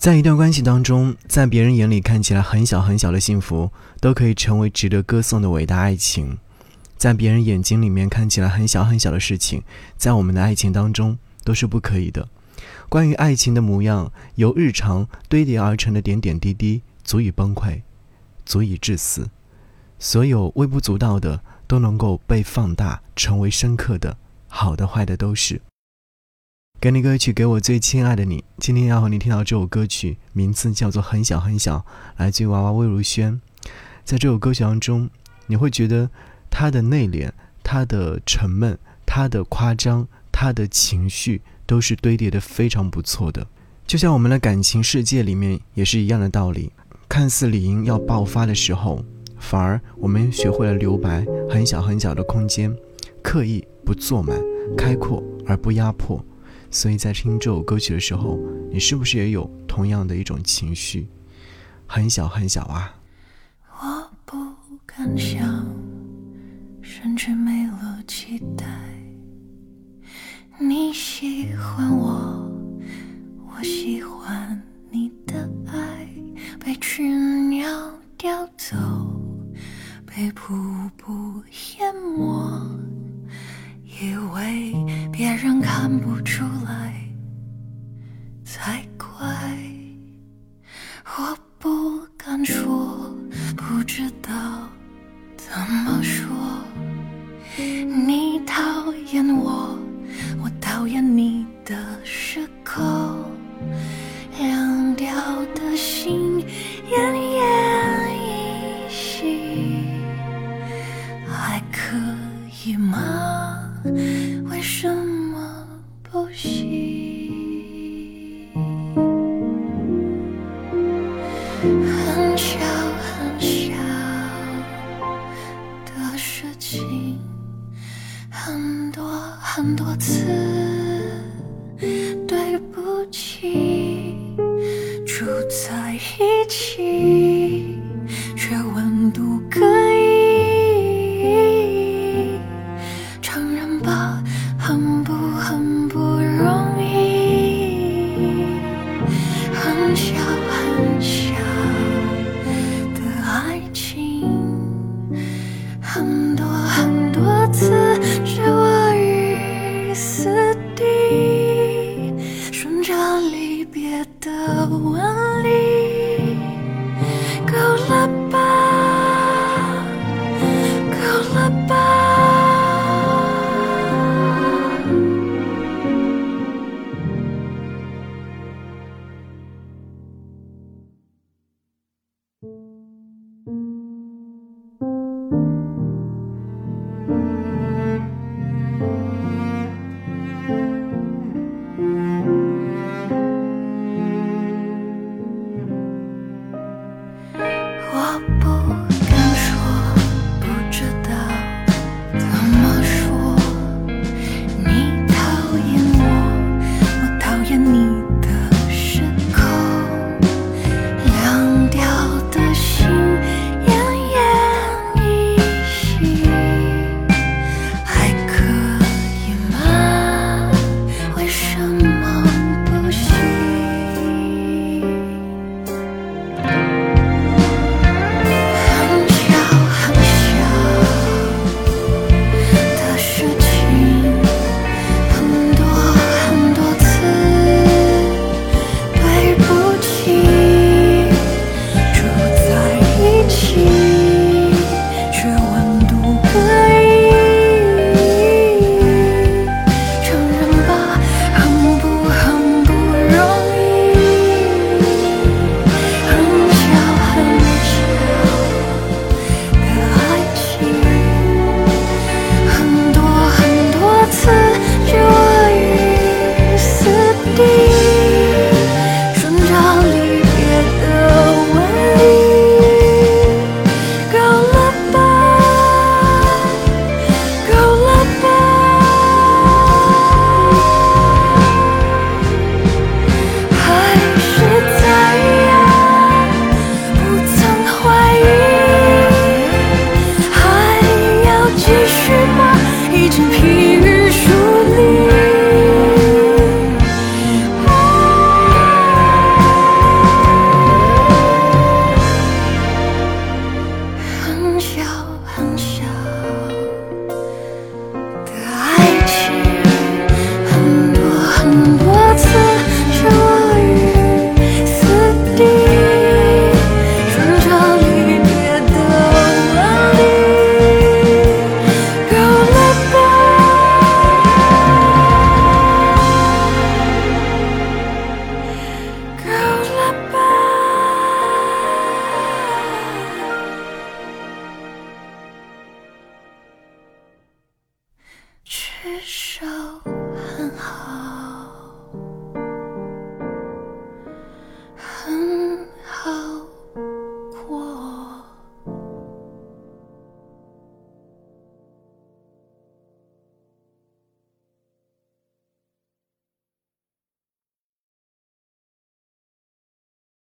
在一段关系当中，在别人眼里看起来很小很小的幸福，都可以成为值得歌颂的伟大爱情；在别人眼睛里面看起来很小很小的事情，在我们的爱情当中都是不可以的。关于爱情的模样，由日常堆叠而成的点点滴滴，足以崩溃，足以致死。所有微不足道的，都能够被放大，成为深刻的。好的，坏的都是。给你歌曲，给我最亲爱的你。今天要和你听到这首歌曲，名字叫做《很小很小》，来自于娃娃魏如萱。在这首歌曲当中，你会觉得他的内敛、他的沉闷、他的夸张、他的情绪，都是堆叠的非常不错的。就像我们的感情世界里面也是一样的道理。看似理应要爆发的时候，反而我们学会了留白，很小很小的空间，刻意不做满，开阔而不压迫。所以在听这首歌曲的时候，你是不是也有同样的一种情绪？很小很小啊。我不敢想，甚至没了期待。你喜欢我，我喜欢你的爱，被群鸟叼走，被瀑布淹没。以为别人看不出来才怪，我不敢说，不知道怎么说。你讨厌我，我讨厌你的时刻，以吗？为什么不行？很小很小的事情，很多很多次，对不起，住在一起，飘很至少很好。